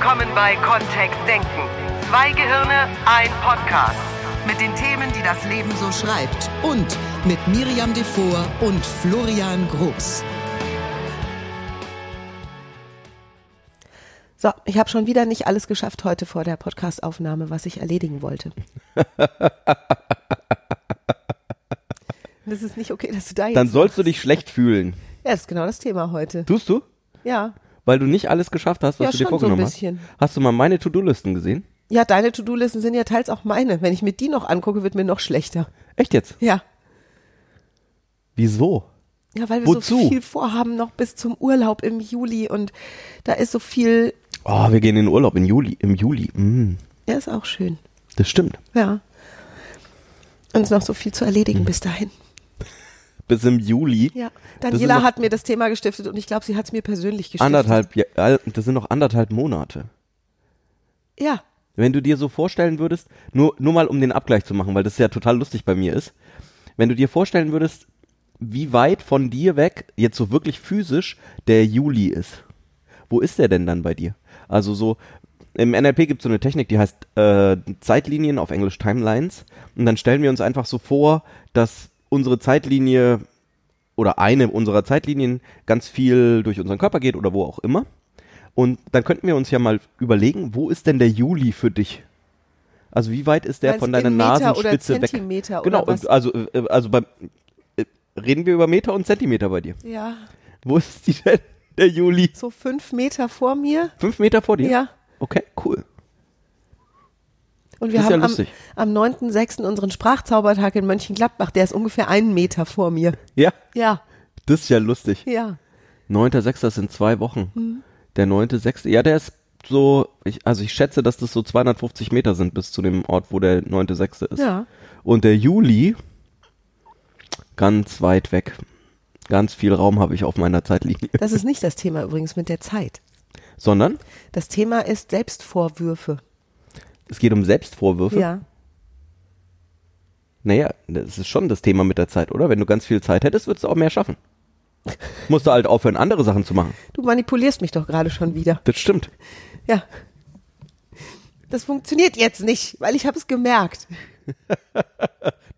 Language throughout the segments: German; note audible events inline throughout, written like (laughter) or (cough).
willkommen bei Kontext Denken. Zwei Gehirne, ein Podcast. Mit den Themen, die das Leben so schreibt. Und mit Miriam Devor und Florian Groß. So, ich habe schon wieder nicht alles geschafft heute vor der Podcastaufnahme, was ich erledigen wollte. (laughs) das ist nicht okay, dass du da jetzt. Dann sollst du dich schlecht fühlen. Ja, das ist genau das Thema heute. Tust du? Ja. Weil du nicht alles geschafft hast, was Ja, du dir so vorgenommen bisschen. hast. Hast du mal meine To-Do-Listen gesehen? Ja, deine To-Do-Listen sind ja teils auch meine. Wenn ich mir die noch angucke, wird mir noch schlechter. Echt jetzt? Ja. Wieso? Ja, weil wir Wozu? so viel vorhaben noch bis zum Urlaub im Juli und da ist so viel. Oh, wir gehen in den Urlaub im Juli. Im Juli. Mm, Ja, ist auch schön. das stimmt. Ja. Und es ist noch so viel zu Mhm. erledigen bis dahin. Bis im Juli. Ja. Daniela hat mir das Thema gestiftet und ich glaube, sie hat es mir persönlich gestiftet. Anderthalb, das sind noch anderthalb Monate. Ja. Wenn du dir so vorstellen würdest, nur, nur mal um den Abgleich zu machen, weil das ja total lustig bei mir ist, wenn du dir vorstellen würdest, wie weit von dir weg, jetzt so wirklich physisch, der Juli ist. Wo ist der denn dann bei dir? Also so, im NLP gibt es so eine Technik, die heißt äh, Zeitlinien, auf Englisch Timelines. Und dann stellen wir uns einfach so vor, dass unsere Zeitlinie oder eine unserer Zeitlinien ganz viel durch unseren Körper geht oder wo auch immer. Und dann könnten wir uns ja mal überlegen, wo ist denn der Juli für dich? Also wie weit ist der Meinst von deiner in Meter oder Nasenspitze weg? Zentimeter Genau, oder was? also äh, also beim äh, reden wir über Meter und Zentimeter bei dir. Ja. Wo ist die denn, der Juli? So fünf Meter vor mir. Fünf Meter vor dir? Ja. Okay, cool. Und wir ist ja haben am, lustig. am 9.6. unseren Sprachzaubertag in Mönchengladbach. Der ist ungefähr einen Meter vor mir. Ja, Ja, das ist ja lustig. ja. 9.6. das sind zwei Wochen. Hm. Der 9.6. Ja, der ist so, ich, also ich schätze, dass das so 250 Meter sind bis zu dem Ort, wo der 9.6. ist. Ja. Und der Juli, ganz weit weg. Ganz viel Raum habe ich auf meiner Zeitlinie. Das ist nicht das Thema übrigens mit der Zeit. Sondern Das Thema ist Selbstvorwürfe. Es geht um Selbstvorwürfe. Ja. Naja, das ist schon das Thema mit der Zeit, oder? Wenn du ganz viel Zeit hättest, würdest du auch mehr schaffen. Musst du halt aufhören, andere Sachen zu machen. Du manipulierst mich doch gerade schon wieder. Das stimmt. Ja. Das funktioniert jetzt nicht, weil ich habe es gemerkt. (laughs)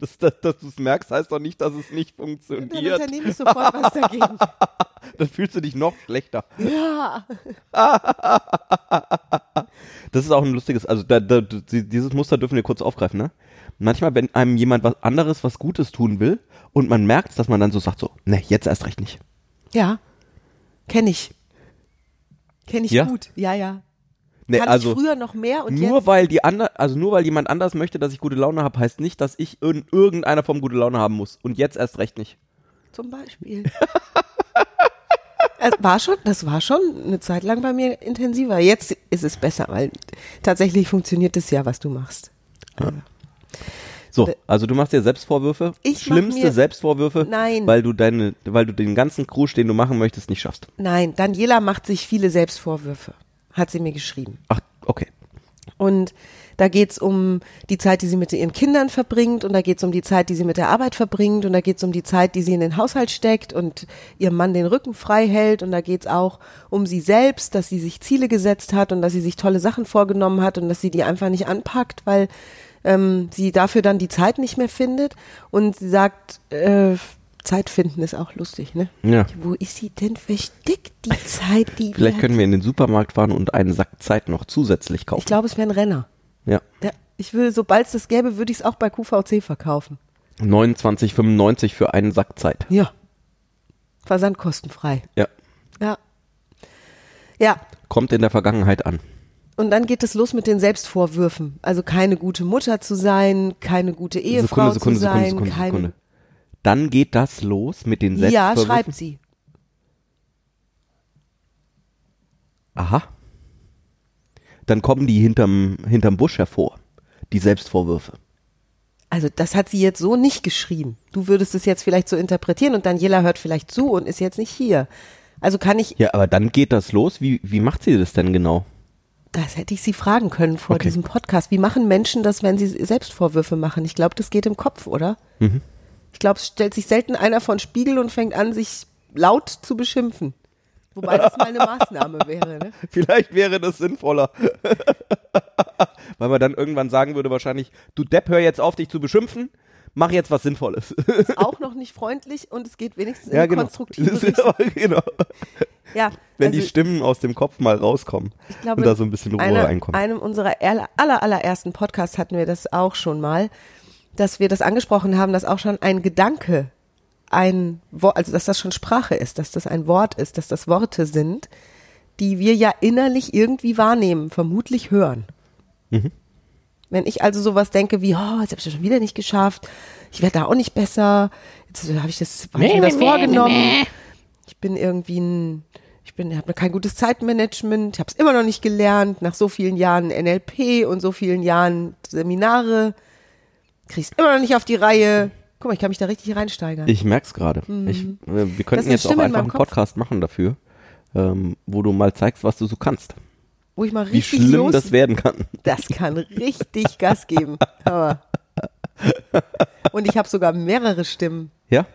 Dass, dass, dass du es merkst, heißt doch nicht, dass es nicht Dann funktioniert. unternehme ich sofort was dagegen. (laughs) Dann fühlst du dich noch schlechter. Ja. (laughs) Das ist auch ein lustiges, also da, da, dieses Muster dürfen wir kurz aufgreifen, ne? Manchmal, wenn einem jemand was anderes, was Gutes tun will und man merkt, dass man dann so sagt, so, ne, jetzt erst recht nicht. Ja. Kenn ich. Kenn ich Ja? gut. Ja, ja. Ne, Kann also früher noch mehr und nur jetzt. weil die ander, also nur weil jemand anders möchte, dass ich gute Laune habe, heißt nicht, dass ich in irgendeiner Form gute Laune haben muss. Und jetzt erst recht nicht. Zum Beispiel. (laughs) Also war schon, das war schon eine Zeit lang bei mir intensiver. Jetzt ist es besser, weil tatsächlich funktioniert es ja, was du machst. So, Be- also du machst dir Selbstvorwürfe. Ich Schlimmste Selbstvorwürfe. Nein. Weil du deine, weil du den ganzen Krusch, den du machen möchtest, nicht schaffst. Nein, Daniela macht sich viele Selbstvorwürfe, hat sie mir geschrieben. Ach, okay. Und da geht's um die Zeit, die sie mit ihren Kindern verbringt und da geht's um die Zeit, die sie mit der Arbeit verbringt und da geht's um die Zeit, die sie in den Haushalt steckt und ihrem Mann den Rücken frei hält und da geht's auch um sie selbst, dass sie sich Ziele gesetzt hat und dass sie sich tolle Sachen vorgenommen hat und dass sie die einfach nicht anpackt, weil ähm, sie dafür dann die Zeit nicht mehr findet und sie sagt, äh, Zeit finden ist auch lustig, ne? Ja. Wo ist sie denn versteckt, die Zeit, die (laughs) Vielleicht können wir in den Supermarkt fahren und einen Sack Zeit noch zusätzlich kaufen. Ich glaube, es wäre ein Renner. ja. Ja, ich will, sobald es das gäbe, würde ich es auch bei QVC verkaufen. 29,95 für einen Sack Zeit. Ja. Versandkostenfrei. Ja. Ja. Ja. Kommt in der Vergangenheit an. Und dann geht es los mit den Selbstvorwürfen. Also keine gute Mutter zu sein, keine gute Ehefrau Sekunde, Sekunde, zu sein, Sekunde, keine. Dann geht das los mit den Ja, Selbstvorwürfen. schreibt sie. Aha. Dann kommen die hinterm, hinterm Busch hervor. Die Selbstvorwürfe. Also das hat sie jetzt so nicht geschrieben. Du würdest es jetzt vielleicht so interpretieren und Daniela hört vielleicht zu und ist jetzt nicht hier. Also kann ich, Ja, aber dann geht das los. Wie, wie macht sie das denn genau? das hätte ich sie fragen können vor Okay. diesem Podcast. Wie machen Menschen das, wenn sie Selbstvorwürfe machen? Ich glaube, das geht im Kopf, oder? Mhm. Ich glaube, es stellt sich selten einer vor den Spiegel und fängt an, sich laut zu beschimpfen. Wobei das mal eine Maßnahme wäre, ne? (laughs) Vielleicht wäre das sinnvoller. (laughs) Weil man dann irgendwann sagen würde wahrscheinlich, du Depp, hör jetzt auf, dich zu beschimpfen, mach jetzt was Sinnvolles. Ist (laughs) auch noch nicht freundlich und es geht wenigstens in ja, eine genau. konstruktive Richtung. genau. Ja, Wenn also die Stimmen aus dem Kopf mal rauskommen glaube, und da so ein bisschen Ruhe einer, reinkommt. einem unserer aller, allerersten Podcasts hatten wir das auch schon mal, dass wir das angesprochen haben, dass auch schon ein Gedanke ein Wort, also dass das schon Sprache ist, dass das ein Wort ist, dass das Worte sind, die wir ja innerlich irgendwie wahrnehmen, vermutlich hören. Mhm. Wenn ich also sowas denke wie, oh, jetzt habe ich das schon wieder nicht geschafft, ich werde da auch nicht besser, jetzt habe ich das, hab ich mir das vorgenommen, ich bin irgendwie ein, ich bin, habe kein gutes Zeitmanagement, ich habe es immer noch nicht gelernt, nach so vielen Jahren NLP und so vielen Jahren Seminare, krieg's immer noch nicht auf die Reihe. Guck mal, ich kann mich da richtig reinsteigern. Ich merk's gerade. Ich, äh, wir könnten jetzt auch einfach einen Kopf. Podcast machen dafür, ähm, wo du mal zeigst, was du so kannst. Wo ich mal Wie richtig schlimm los, das werden kann. das kann richtig Gas geben. Aber. (laughs) Und ich habe sogar mehrere Stimmen. Ja?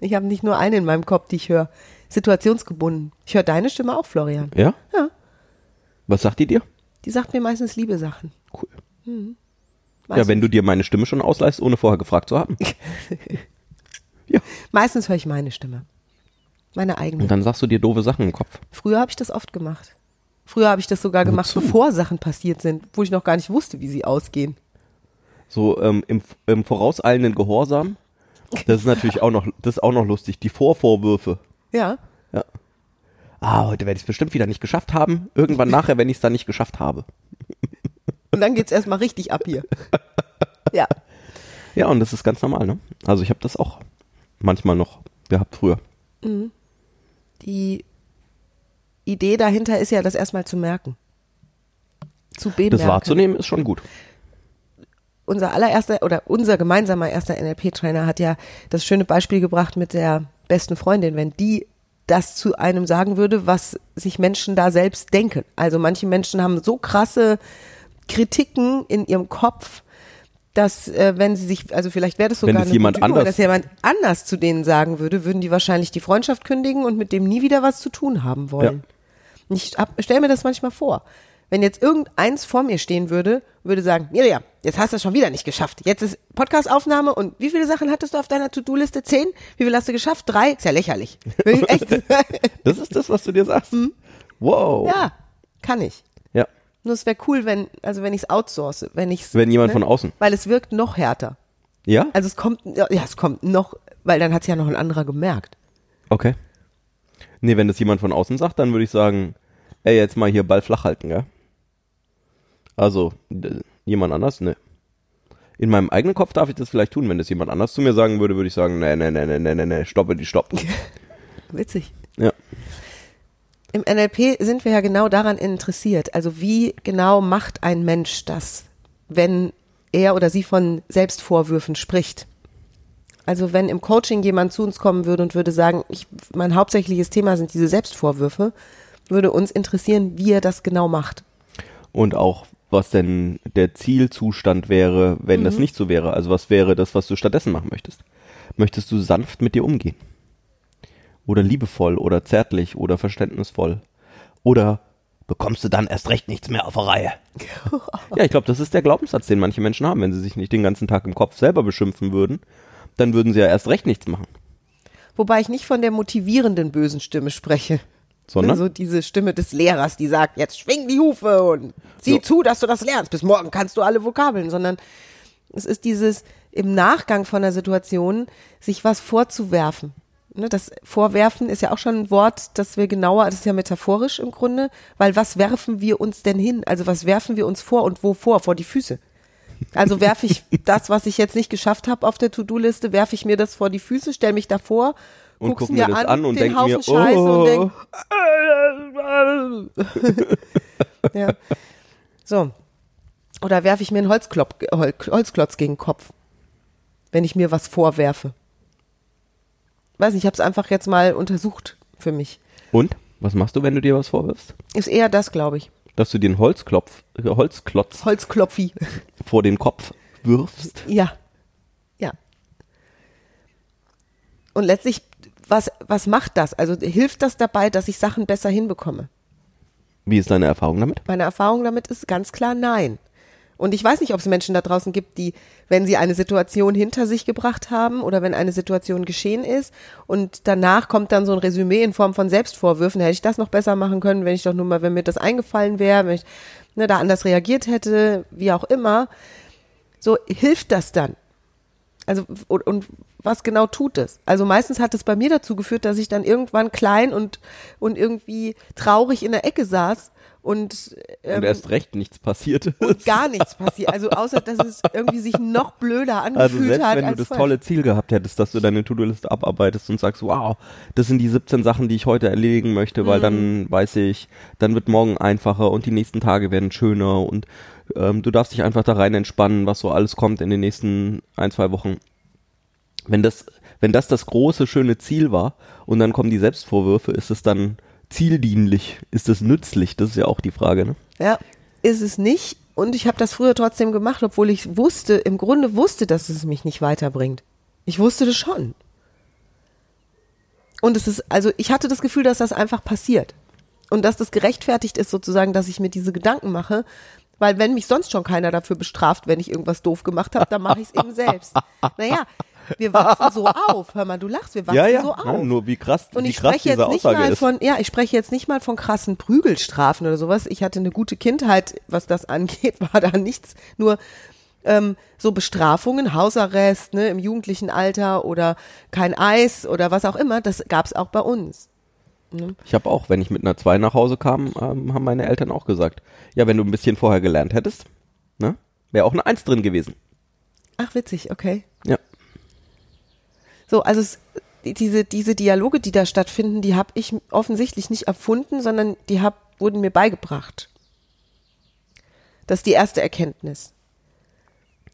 Ich habe nicht nur eine in meinem Kopf, die ich höre. Situationsgebunden. Ich höre deine Stimme auch, Florian. Ja? Ja. Was sagt die dir? Die sagt mir meistens liebe Sachen. Cool. Weißt ja, wenn du dir meine Stimme schon ausleihst, ohne vorher gefragt zu haben. (laughs) ja. Meistens höre ich meine Stimme. Meine eigene. Und dann sagst du dir doofe Sachen im Kopf. Früher habe ich das oft gemacht. Früher habe ich das sogar gemacht, Wozu? bevor Sachen passiert sind, wo ich noch gar nicht wusste, wie sie ausgehen. So ähm, im, im vorauseilenden Gehorsam. (laughs) Das ist natürlich auch noch, das ist auch noch lustig. Die Vorvorwürfe. Ja. Ja. Ah, heute werde ich es bestimmt wieder nicht geschafft haben. Irgendwann (laughs) nachher, wenn ich es dann nicht geschafft habe. Und dann geht's erstmal richtig ab hier. (laughs) Ja. Ja, und das ist ganz normal, ne? Also ich habe das auch manchmal noch gehabt früher. Die Idee dahinter ist ja, das erstmal zu merken. Zu bemerken. Das wahrzunehmen ist schon gut. unser allererster oder unser gemeinsamer erster NLP-Trainer hat ja das schöne Beispiel gebracht mit der besten Freundin, wenn die das zu einem sagen würde, was sich Menschen da selbst denken. Also manche Menschen haben so krasse Kritiken in ihrem Kopf, dass äh, wenn sie sich, also vielleicht wäre das sogar Wenn das eine jemand Übung, anders- dass jemand anders zu denen sagen würde, würden die wahrscheinlich die Freundschaft kündigen und mit dem nie wieder was zu tun haben wollen. Ich stelle mir das manchmal vor. Wenn jetzt irgendeins vor mir stehen würde, würde sagen, Miriam, jetzt hast du es schon wieder nicht geschafft. Jetzt ist Podcastaufnahme und wie viele Sachen hattest du auf deiner To-Do-Liste? Zehn? Wie viel hast du geschafft? Drei? Ist ja lächerlich. (laughs) Will ich echt? Das ist das, was du dir sagst. Wow. Hm? ja, kann ich. Nur es wäre cool, wenn, also wenn ich es outsource, wenn ich Wenn jemand von außen. Weil es wirkt noch härter. Ja? Also es kommt, ja, es kommt noch, weil dann hat es ja noch ein anderer gemerkt. Okay. Nee, wenn das jemand von außen sagt, dann würde ich sagen, ey, jetzt mal hier Ball flach halten, gell? Also, jemand anders? Ne. In meinem eigenen Kopf darf ich das vielleicht tun. Wenn das jemand anders zu mir sagen würde, würde ich sagen, nee, nee, nee, nee, nee, nee, nee, stoppe die, stopp. (laughs) Witzig. Ja. Im NLP sind wir ja genau daran interessiert. Also wie genau macht ein Mensch das, wenn er oder sie von Selbstvorwürfen spricht? Also wenn im Coaching jemand zu uns kommen würde und würde sagen, ich, mein hauptsächliches Thema sind diese Selbstvorwürfe, würde uns interessieren, wie er das genau macht. Und auch, was denn der Zielzustand wäre, wenn das nicht so wäre. Also was wäre das, was du stattdessen machen möchtest? Möchtest du sanft mit dir umgehen? Oder liebevoll oder zärtlich oder verständnisvoll? Oder bekommst du dann erst recht nichts mehr auf der Reihe? (laughs) ja, ich glaube, das ist der Glaubenssatz, den manche Menschen haben. Wenn sie sich nicht den ganzen Tag im Kopf selber beschimpfen würden, dann würden sie ja erst recht nichts machen. Wobei ich nicht von der motivierenden bösen Stimme spreche. Sondern? So diese Stimme des Lehrers, die sagt, jetzt schwing die Hufe und sieh So. zu, dass du das lernst. Bis morgen kannst du alle Vokabeln, sondern es ist dieses im Nachgang von der Situation sich was vorzuwerfen. Ne, das Vorwerfen ist ja auch schon ein Wort, das wir genauer, das ist ja metaphorisch im Grunde, weil was werfen wir uns denn hin? Also was werfen wir uns vor und wovor? Vor die Füße. Also werfe ich (laughs) das, was ich jetzt nicht geschafft habe auf der To-Do-Liste, werfe ich mir das vor die Füße, stelle mich davor, Und guck's guck mir das an und den denk Haufen mir, Scheiße und oh. denk, (laughs) ja. So. Oder werfe ich mir einen Holzklopf, Hol- Holzklotz gegen den Kopf, wenn ich mir was vorwerfe. Weiß nicht, ich habe es einfach jetzt mal untersucht für mich. Und? Was machst du, wenn du dir was vorwirfst? Ist eher das, glaube ich. Dass du einen Holzklopf, äh, Holzklotz Holzklopfi. (laughs) vor den Kopf wirfst? Ja. Ja. Und letztlich was, was macht das? Also hilft das dabei, dass ich Sachen besser hinbekomme? Wie ist deine Erfahrung damit? Meine Erfahrung damit ist ganz klar nein. Und ich weiß nicht, ob es Menschen da draußen gibt, die, wenn sie eine Situation hinter sich gebracht haben oder wenn eine Situation geschehen ist und danach kommt dann so ein Resümee in Form von Selbstvorwürfen, hätte ich das noch besser machen können, wenn ich doch nur mal, wenn mir das eingefallen wäre, wenn ich ne, da anders reagiert hätte, wie auch immer. So hilft das dann. Also und, und was genau tut es? Also meistens hat es bei mir dazu geführt, dass ich dann irgendwann klein und und irgendwie traurig in der Ecke saß und, ähm, Und erst recht nichts passiert ist. und gar nichts passiert. Also außer dass es irgendwie sich noch blöder angefühlt Also selbst hat wenn du das vorher. tolle Ziel gehabt hättest, dass du deine To-Do-Liste abarbeitest und sagst, wow, das sind die 17 Sachen, die ich heute erledigen möchte, weil Mhm. dann weiß ich, dann wird morgen einfacher und die nächsten Tage werden schöner und ähm, du darfst dich einfach da rein entspannen, was so alles kommt in den nächsten ein, zwei Wochen. Wenn das, wenn das das große, schöne Ziel war und dann kommen die Selbstvorwürfe, ist es dann zieldienlich? Ist es nützlich? Das ist ja auch die Frage, ne? Ja, ist es nicht. Und ich habe das früher trotzdem gemacht, obwohl ich wusste, im Grunde wusste, dass es mich nicht weiterbringt. Ich wusste das schon. Und es ist, also ich hatte das Gefühl, dass das einfach passiert. Und dass das gerechtfertigt ist, sozusagen, dass ich mir diese Gedanken mache. Weil wenn mich sonst schon keiner dafür bestraft, wenn ich irgendwas doof gemacht habe, dann mache ich es eben selbst. Naja, wir wachsen so auf. Hör mal, du lachst, wir wachsen so auf. Ja, nur wie krass, Und wie ich krass spreche diese jetzt nicht Aussage mal ist. von, ja, ich spreche jetzt nicht mal von krassen Prügelstrafen oder sowas. Ich hatte eine gute Kindheit, was das angeht, (laughs) war da nichts. Nur ähm, so Bestrafungen, Hausarrest, ne, im jugendlichen Alter oder kein Eis oder was auch immer, das gab's auch bei uns. Ich habe auch, wenn ich mit einer 2 nach Hause kam, ähm, haben meine Eltern auch gesagt, ja, wenn du ein bisschen vorher gelernt hättest, ne, wäre auch eine 1 drin gewesen. Ach, witzig, okay. Ja. So, also es, diese, diese Dialoge, die da stattfinden, die habe ich offensichtlich nicht erfunden, sondern die hab, wurden mir beigebracht. Das ist die erste Erkenntnis.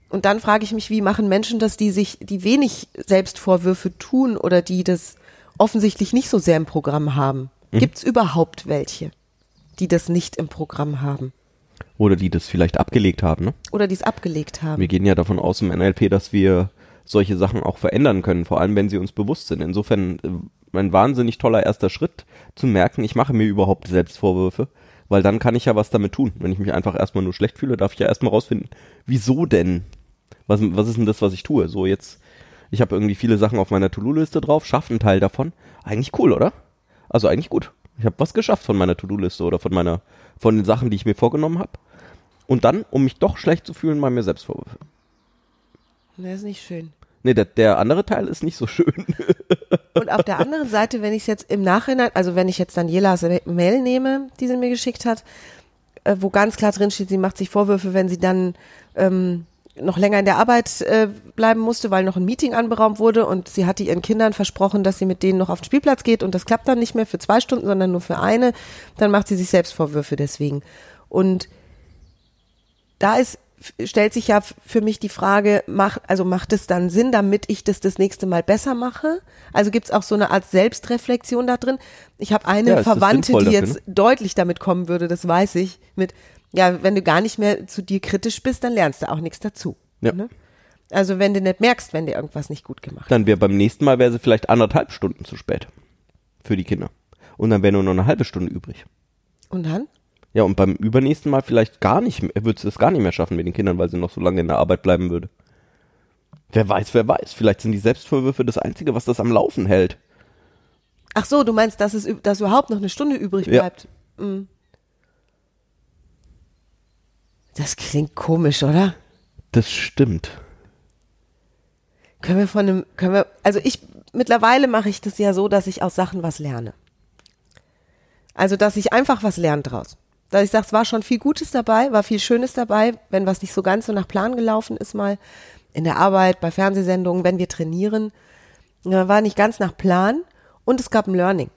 Und dann frage ich mich, wie machen Menschen das, die sich, die wenig Selbstvorwürfe tun oder die das offensichtlich nicht so sehr im Programm haben? Gibt's überhaupt welche, die das nicht im Programm haben Oder die das vielleicht abgelegt haben, ne? oder die es abgelegt haben? Wir gehen ja davon aus im NLP, dass wir solche Sachen auch verändern können, vor allem wenn sie uns bewusst sind. Insofern äh, ein wahnsinnig toller erster Schritt zu merken, ich mache mir überhaupt Selbstvorwürfe, weil dann kann ich ja was damit tun. Wenn ich mich einfach erstmal nur schlecht fühle, darf ich ja erstmal rausfinden, wieso denn? Was, was ist denn das, was ich tue? So jetzt, ich habe irgendwie viele Sachen auf meiner To-Do-Liste drauf, schaffe einen Teil davon. Eigentlich cool, oder? Also eigentlich gut. Ich habe was geschafft von meiner To-Do-Liste oder von meiner, von den Sachen, die ich mir vorgenommen habe. Und dann, um mich doch schlecht zu fühlen, mal mir Selbstvorwürfe. Das ist nicht schön. Nee, der, der andere Teil ist nicht so schön. (laughs) Und auf der anderen Seite, wenn ich es jetzt im Nachhinein, also wenn ich jetzt Danielas Mail nehme, die sie mir geschickt hat, äh, wo ganz klar drin steht, sie macht sich Vorwürfe, wenn sie dann ähm, noch länger in der Arbeit äh, bleiben musste, weil noch ein Meeting anberaumt wurde und sie hatte ihren Kindern versprochen, dass sie mit denen noch auf den Spielplatz geht und das klappt dann nicht mehr für zwei Stunden, sondern nur für eine, dann macht sie sich selbst Vorwürfe deswegen. Und da ist stellt sich ja für mich die Frage, macht, also macht es dann Sinn, damit ich das das nächste Mal besser mache? Also gibt es auch so eine Art Selbstreflexion da drin? Ich habe eine Ja, Verwandte, die dafür, jetzt deutlich damit kommen würde, das weiß ich, mit, ja, wenn du gar nicht mehr zu dir kritisch bist, dann lernst du auch nichts dazu. Ja. Ne? Also wenn du nicht merkst, wenn dir irgendwas nicht gut gemacht hat. Dann wäre beim nächsten Mal wäre sie vielleicht anderthalb Stunden zu spät. Für die Kinder. Und dann wäre nur noch eine halbe Stunde übrig. Und dann? Ja, und beim übernächsten Mal vielleicht gar nicht, mehr- würde sie es gar nicht mehr schaffen mit den Kindern, weil sie noch so lange in der Arbeit bleiben würde. Wer weiß, wer weiß. Vielleicht sind die Selbstvorwürfe das Einzige, was das am Laufen hält. Ach so, du meinst, dass es dass überhaupt noch eine Stunde übrig Ja. bleibt? Mm. Das klingt komisch, oder? Das stimmt. Können wir von einem, können wir, also ich, mittlerweile mache ich das ja so, dass ich aus Sachen was lerne. Also, dass ich einfach was lerne draus. Dass ich sage, es war schon viel Gutes dabei, war viel Schönes dabei, wenn was nicht so ganz so nach Plan gelaufen ist mal in der Arbeit, bei Fernsehsendungen, wenn wir trainieren, war nicht ganz nach Plan und es gab ein Learning.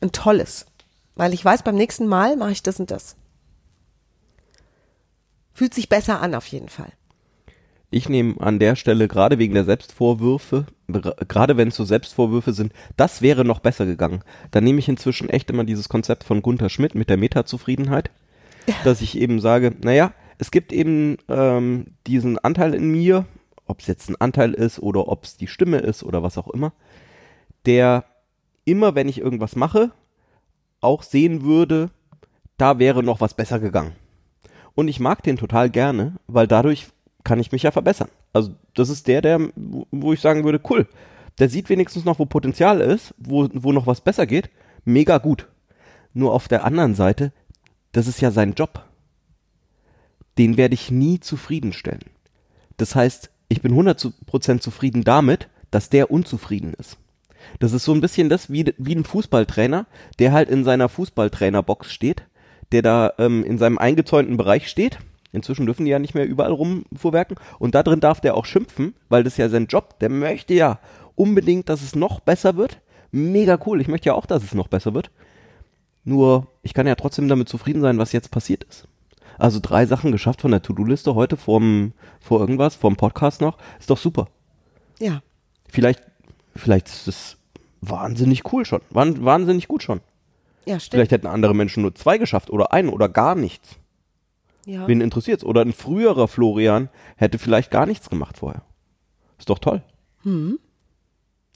Ein tolles. Weil ich weiß, beim nächsten Mal mache ich das und das. Fühlt sich besser an auf jeden Fall. Ich nehme an der Stelle gerade wegen der Selbstvorwürfe, gerade wenn es so Selbstvorwürfe sind, das wäre noch besser gegangen. Dann nehme ich inzwischen echt immer dieses Konzept von Gunther Schmidt mit der Metazufriedenheit, (laughs) dass ich eben sage, naja, es gibt eben ähm, diesen Anteil in mir, ob es jetzt ein Anteil ist oder ob es die Stimme ist oder was auch immer, der immer, wenn ich irgendwas mache, auch sehen würde, da wäre noch was besser gegangen. Und ich mag den total gerne, weil dadurch kann ich mich ja verbessern. Also das ist der, der, wo ich sagen würde, cool, der sieht wenigstens noch, wo Potenzial ist, wo, wo noch was besser geht. Mega gut. Nur auf der anderen Seite, das ist ja sein Job. Den werde ich nie zufriedenstellen. Das heißt, ich bin 100% zufrieden damit, dass der unzufrieden ist. Das ist so ein bisschen das wie, wie ein Fußballtrainer, der halt in seiner Fußballtrainerbox steht, der da ähm, in seinem eingezäunten Bereich steht. Inzwischen dürfen die ja nicht mehr überall rumfuhrwerken. Und da drin darf der auch schimpfen, weil das ist ja sein Job. Der möchte ja unbedingt, dass es noch besser wird. Mega cool. Ich möchte ja auch, dass es noch besser wird. Nur, ich kann ja trotzdem damit zufrieden sein, was jetzt passiert ist. Also drei Sachen geschafft von der To-Do-Liste heute vorm, vor irgendwas, vorm Podcast noch. Ist doch super. Ja. Vielleicht, vielleicht ist es wahnsinnig cool schon. Wahn, wahnsinnig gut schon. Ja, stimmt. Vielleicht hätten andere Menschen nur zwei geschafft oder einen oder gar nichts. Ja. Wen interessiert's? Oder ein früherer Florian hätte vielleicht gar nichts gemacht vorher. Ist doch toll.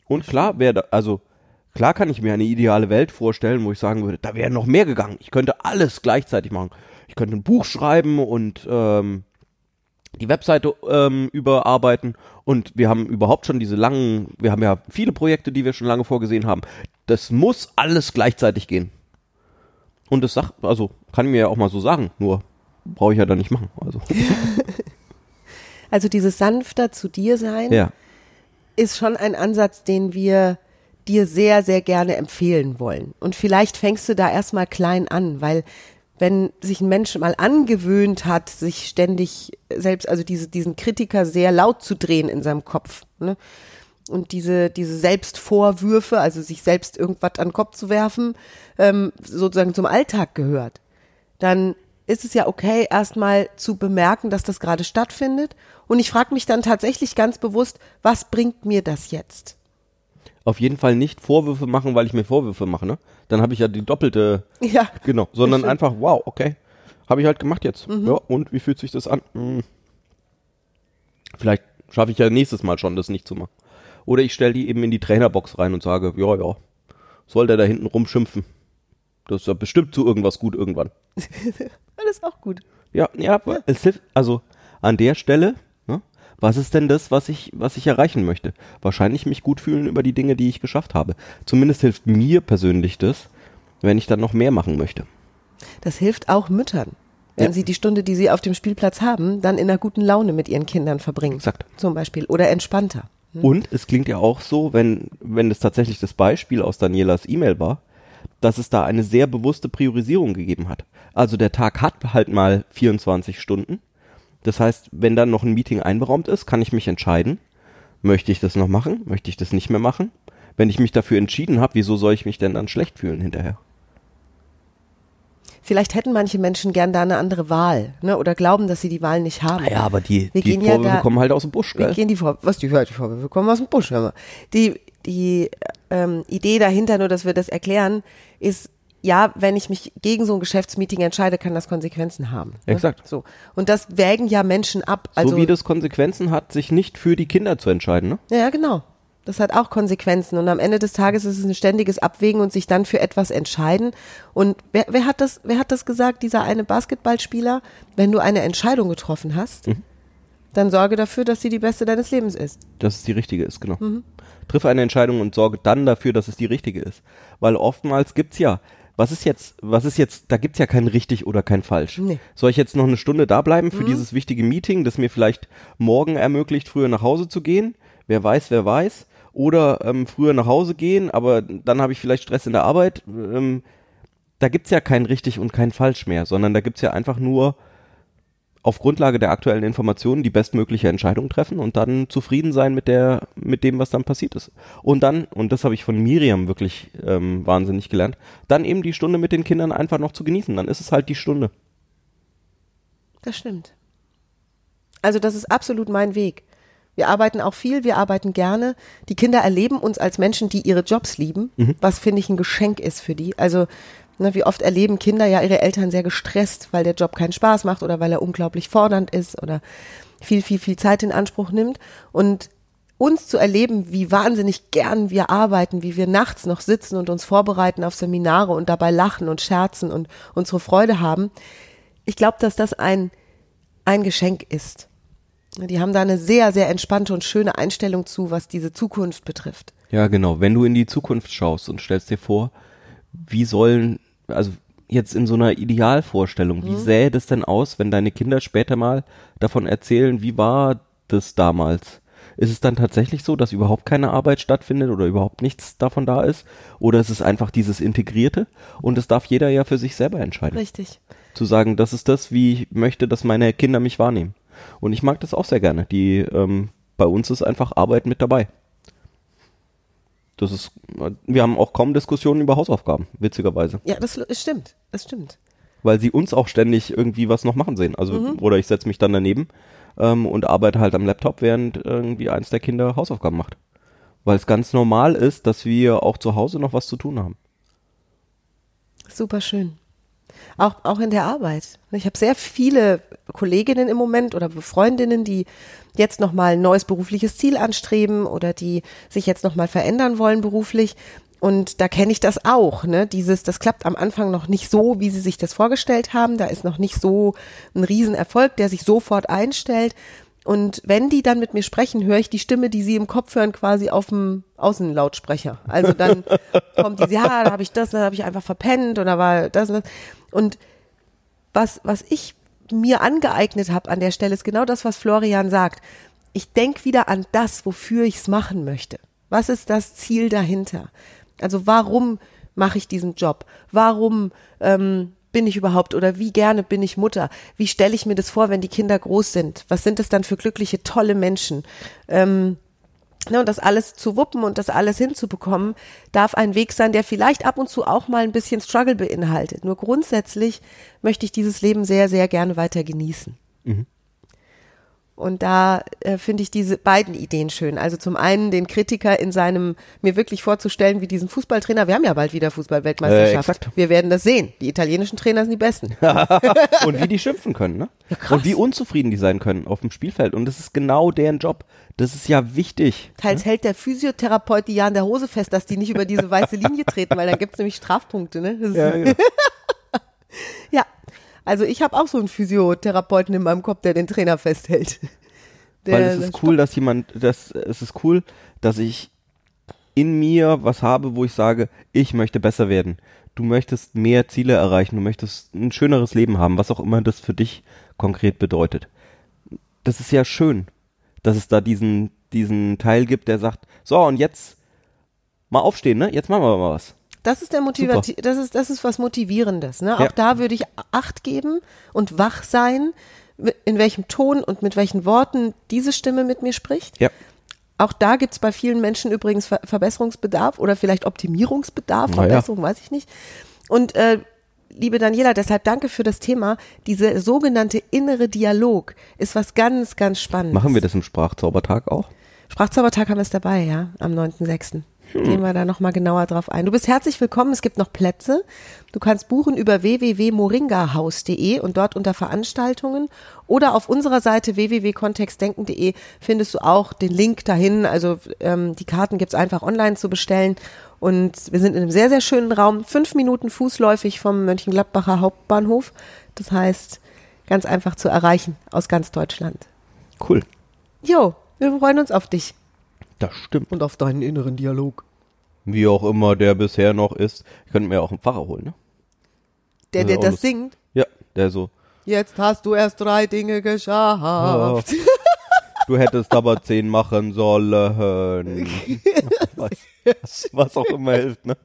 Und klar wäre, da- also klar kann ich mir eine ideale Welt vorstellen, wo ich sagen würde, da wäre noch mehr gegangen. Ich könnte alles gleichzeitig machen. Ich könnte ein Buch schreiben und ähm, die Webseite ähm, überarbeiten und wir haben überhaupt schon diese langen, wir haben ja viele Projekte, die wir schon lange vorgesehen haben. Das muss alles gleichzeitig gehen. Und das sagt, also kann ich mir ja auch mal so sagen, nur brauche ich ja dann nicht machen. Also (laughs) Also dieses sanfter zu dir sein ja, ist schon ein Ansatz, den wir dir sehr, sehr gerne empfehlen wollen. Und vielleicht fängst du da erstmal klein an, weil wenn sich ein Mensch mal angewöhnt hat, sich ständig selbst, also diese, diesen Kritiker sehr laut zu drehen in seinem Kopf, ne? Und diese, diese Selbstvorwürfe, also sich selbst irgendwas an den Kopf zu werfen, ähm, sozusagen zum Alltag gehört, dann ist es ja okay, erstmal zu bemerken, dass das gerade stattfindet. Und ich frage mich dann tatsächlich ganz bewusst, was bringt mir das jetzt? auf jeden Fall nicht Vorwürfe machen, weil ich mir Vorwürfe mache, ne? Dann habe ich ja die doppelte, Ja, genau, sondern stimmt. einfach, wow, okay, habe ich halt gemacht jetzt. Ja, und wie fühlt sich das an? Hm. Vielleicht schaffe ich ja nächstes Mal schon, das nicht zu machen. Oder ich stelle die eben in die Trainerbox rein und sage, ja, ja, soll der da hinten rumschimpfen? Das ist ja bestimmt zu irgendwas gut irgendwann. (laughs) alles auch gut. Ja, ja, aber es hilft, also an der Stelle, ne, was ist denn das, was ich, was ich erreichen möchte? Wahrscheinlich mich gut fühlen über die Dinge, die ich geschafft habe. Zumindest hilft mir persönlich das, wenn ich dann noch mehr machen möchte. Das hilft auch Müttern, wenn Ja. sie die Stunde, die sie auf dem Spielplatz haben, dann in einer guten Laune mit ihren Kindern verbringen. Exakt. Zum Beispiel. Oder entspannter. Und es klingt ja auch so, wenn, wenn es tatsächlich das Beispiel aus Danielas E-Mail war, dass es da eine sehr bewusste Priorisierung gegeben hat. Also der Tag hat halt mal 24 Stunden. Das heißt, wenn dann noch ein Meeting einberaumt ist, kann ich mich entscheiden, möchte ich das noch machen, möchte ich das nicht mehr machen. Wenn ich mich dafür entschieden habe, wieso soll ich mich denn dann schlecht fühlen hinterher? Vielleicht hätten manche Menschen gern da eine andere Wahl, ne? Oder glauben, dass sie die Wahl nicht haben. Ja, aber die, Wir die gehen ja Vorwürfe da- kommen halt aus dem Busch, Wir gell? gehen die Vor was die hört die Vorwürfe kommen aus dem Busch, hör mal. Die die ähm, Idee dahinter, nur dass wir das erklären, ist ja, wenn ich mich gegen so ein Geschäftsmeeting entscheide, kann das Konsequenzen haben. Ne? Exakt. So und das wägen ja Menschen ab. Also so wie das Konsequenzen hat, sich nicht für die Kinder zu entscheiden, ne? ja genau. Das hat auch Konsequenzen und am Ende des Tages ist es ein ständiges Abwägen und sich dann für etwas entscheiden. Und wer, wer hat das, wer hat das gesagt? Dieser eine Basketballspieler, wenn du eine Entscheidung getroffen hast, Mhm. Dann sorge dafür, dass sie die beste deines Lebens ist. dass es die richtige ist, genau. Triff eine Entscheidung und sorge dann dafür, dass es die richtige ist. Weil oftmals gibt's ja, was ist jetzt, was ist jetzt, da gibt's ja kein richtig oder kein falsch. Nee. Soll ich jetzt noch eine Stunde da bleiben für dieses wichtige Meeting, das mir vielleicht morgen ermöglicht, früher nach Hause zu gehen? Wer weiß, wer weiß. Oder ähm, früher nach Hause gehen, aber dann habe ich vielleicht Stress in der Arbeit. Ähm, da gibt's ja kein richtig und kein falsch mehr, sondern da gibt's ja einfach nur auf Grundlage der aktuellen Informationen die bestmögliche Entscheidung treffen und dann zufrieden sein mit der, mit dem, was dann passiert ist. Und dann, und das habe ich von Miriam wirklich ähm, wahnsinnig gelernt, dann eben die Stunde mit den Kindern einfach noch zu genießen. Dann ist es halt die Stunde. Das stimmt. Also das ist absolut mein Weg. Wir arbeiten auch viel, wir arbeiten gerne. Die Kinder erleben uns als Menschen, die ihre Jobs lieben, was finde ich ein Geschenk ist für die. Also ne, wie oft erleben Kinder ja ihre Eltern sehr gestresst, weil der Job keinen Spaß macht oder weil er unglaublich fordernd ist oder viel, viel, viel Zeit in Anspruch nimmt. Und uns zu erleben, wie wahnsinnig gern wir arbeiten, wie wir nachts noch sitzen und uns vorbereiten auf Seminare und dabei lachen und scherzen und unsere Freude haben. Ich glaube, dass das ein, ein Geschenk ist. Die haben da eine sehr, sehr entspannte und schöne Einstellung zu, was diese Zukunft betrifft. Ja, genau. Wenn du in die Zukunft schaust und stellst dir vor, wie sollen, also jetzt in so einer Idealvorstellung, wie sähe das denn aus, wenn deine Kinder später mal davon erzählen, wie war das damals? Ist es dann tatsächlich so, dass überhaupt keine Arbeit stattfindet oder überhaupt nichts davon da ist? Oder ist es einfach dieses Integrierte? Und das darf jeder ja für sich selber entscheiden. Richtig. Zu sagen, das ist das, wie ich möchte, dass meine Kinder mich wahrnehmen. Und ich mag das auch sehr gerne. Die, ähm, bei uns ist einfach Arbeit mit dabei. Das ist, wir haben auch kaum Diskussionen über Hausaufgaben, witzigerweise. Ja, das stimmt. Das stimmt. Weil sie uns auch ständig irgendwie was noch machen sehen. Also, oder ich setze mich dann daneben ähm, und arbeite halt am Laptop, während irgendwie eins der Kinder Hausaufgaben macht. Weil es ganz normal ist, dass wir auch zu Hause noch was zu tun haben. Super schön. Auch, auch in der Arbeit. Ich habe sehr viele Kolleginnen im Moment oder Freundinnen, die jetzt nochmal ein neues berufliches Ziel anstreben oder die sich jetzt nochmal verändern wollen beruflich. Und da kenne ich das auch, ne? Dieses, das klappt am Anfang noch nicht so, wie sie sich das vorgestellt haben. Da ist noch nicht so ein Riesenerfolg, der sich sofort einstellt. Und wenn die dann mit mir sprechen, höre ich die Stimme, die sie im Kopf hören, quasi auf dem Außenlautsprecher. Also dann (laughs) kommt die, ja, da habe ich das, da habe ich einfach verpennt oder war das und das. Und was, was ich mir angeeignet habe an der Stelle, ist genau das, was Florian sagt. Ich denke wieder an das, wofür ich es machen möchte. Was ist das Ziel dahinter? Also warum mache ich diesen Job? Warum ähm, bin ich überhaupt oder wie gerne bin ich Mutter? Wie stelle ich mir das vor, wenn die Kinder groß sind? Was sind das dann für glückliche, tolle Menschen? Ähm, Ne, und das alles zu wuppen und das alles hinzubekommen, darf ein Weg sein, der vielleicht ab und zu auch mal ein bisschen Struggle beinhaltet. Nur grundsätzlich möchte ich dieses Leben sehr, sehr gerne weiter genießen. Und da äh, finde ich diese beiden Ideen schön. Also zum einen den Kritiker in seinem, mir wirklich vorzustellen, wie diesen Fußballtrainer, wir haben ja bald wieder Fußball-Weltmeisterschaft. Äh, wir werden das sehen. Die italienischen Trainer sind die besten. (laughs) und wie die schimpfen können, ne? krass. und wie unzufrieden die sein können auf dem Spielfeld. Und das ist genau deren Job. Das ist ja wichtig. Teils hält der Physiotherapeut die ja an der Hose fest, dass die nicht über diese weiße Linie treten, weil dann gibt's nämlich Strafpunkte. Ne? Ja, genau. (laughs) also ich habe auch so einen Physiotherapeuten in meinem Kopf, der den Trainer festhält. (laughs) Der, Weil es ist cool, dass jemand, das, es ist cool, dass ich in mir was habe, wo ich sage, ich möchte besser werden. Du möchtest mehr Ziele erreichen, du möchtest ein schöneres Leben haben, was auch immer das für dich konkret bedeutet. Das ist ja schön, dass es da diesen, diesen Teil gibt, der sagt, so und jetzt mal aufstehen, ne? Jetzt machen wir mal was. Das ist der Motivati das ist das ist was motivierendes, ne? Auch Ja. da würde ich Acht geben und wach sein, in welchem Ton und mit welchen Worten diese Stimme mit mir spricht. Ja. Auch da gibt's bei vielen Menschen übrigens Ver Verbesserungsbedarf oder vielleicht Optimierungsbedarf, Na ja. Verbesserung, weiß ich nicht. Und äh, liebe Daniela, deshalb danke für das Thema. Diese sogenannte innere Dialog ist was ganz, ganz Spannendes. Machen wir das im Sprachzaubertag auch? Sprachzaubertag haben wir es dabei, ja, am 9.6. Hm. Gehen wir da nochmal genauer drauf ein. Du bist herzlich willkommen, es gibt noch Plätze. Du kannst buchen über www.moringahaus.de und dort unter Veranstaltungen oder auf unserer Seite www.kontextdenken.de findest du auch den Link dahin. Also ähm, die Karten gibt's einfach online zu bestellen. Und wir sind in einem sehr, sehr schönen Raum, fünf Minuten fußläufig vom Mönchengladbacher Hauptbahnhof. Das heißt, ganz einfach zu erreichen aus ganz Deutschland. Cool. Jo, wir freuen uns auf dich Das stimmt. und auf deinen inneren Dialog. Wie auch immer der bisher noch ist. Ich könnte mir auch einen Pfarrer holen, ne? Der, der Ja, das und- singt. Ja, der so. Jetzt hast du erst drei Dinge geschafft. Du hättest aber zehn machen sollen. (laughs) was, was auch immer hilft, ne?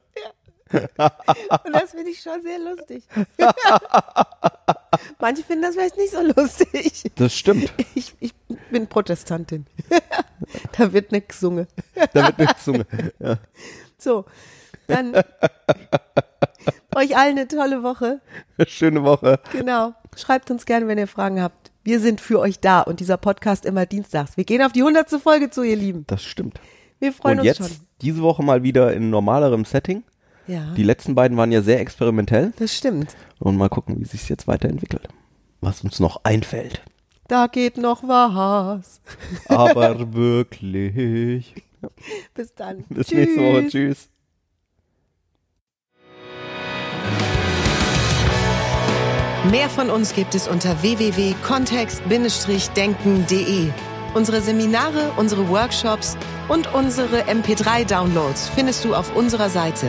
Und das finde ich schon sehr lustig. (laughs) Manche finden das vielleicht nicht so lustig. Das stimmt. Ich, ich bin Protestantin. (laughs) da wird nicht gesungen. Da wird nicht gesungen. Ja. So, dann euch allen eine tolle Woche. Schöne Woche. Genau. Schreibt uns gerne, wenn ihr Fragen habt. Wir sind für euch da und dieser Podcast immer dienstags. Wir gehen auf die hundertste Folge zu, ihr Lieben. Das stimmt. Wir freuen Und uns jetzt schon. diese Woche mal wieder in normalerem Setting. Ja, Die letzten beiden waren ja sehr experimentell. das stimmt. Und mal gucken, wie sich jetzt weiterentwickelt. Was uns noch einfällt. da geht noch was. Aber (laughs) wirklich. Bis dann. (laughs) Bis Tschüss. nächste Woche. Tschüss. Mehr von uns gibt es unter www.kontext-denken.de. Unsere Seminare, unsere Workshops und unsere MP3-Downloads findest du auf unserer Seite.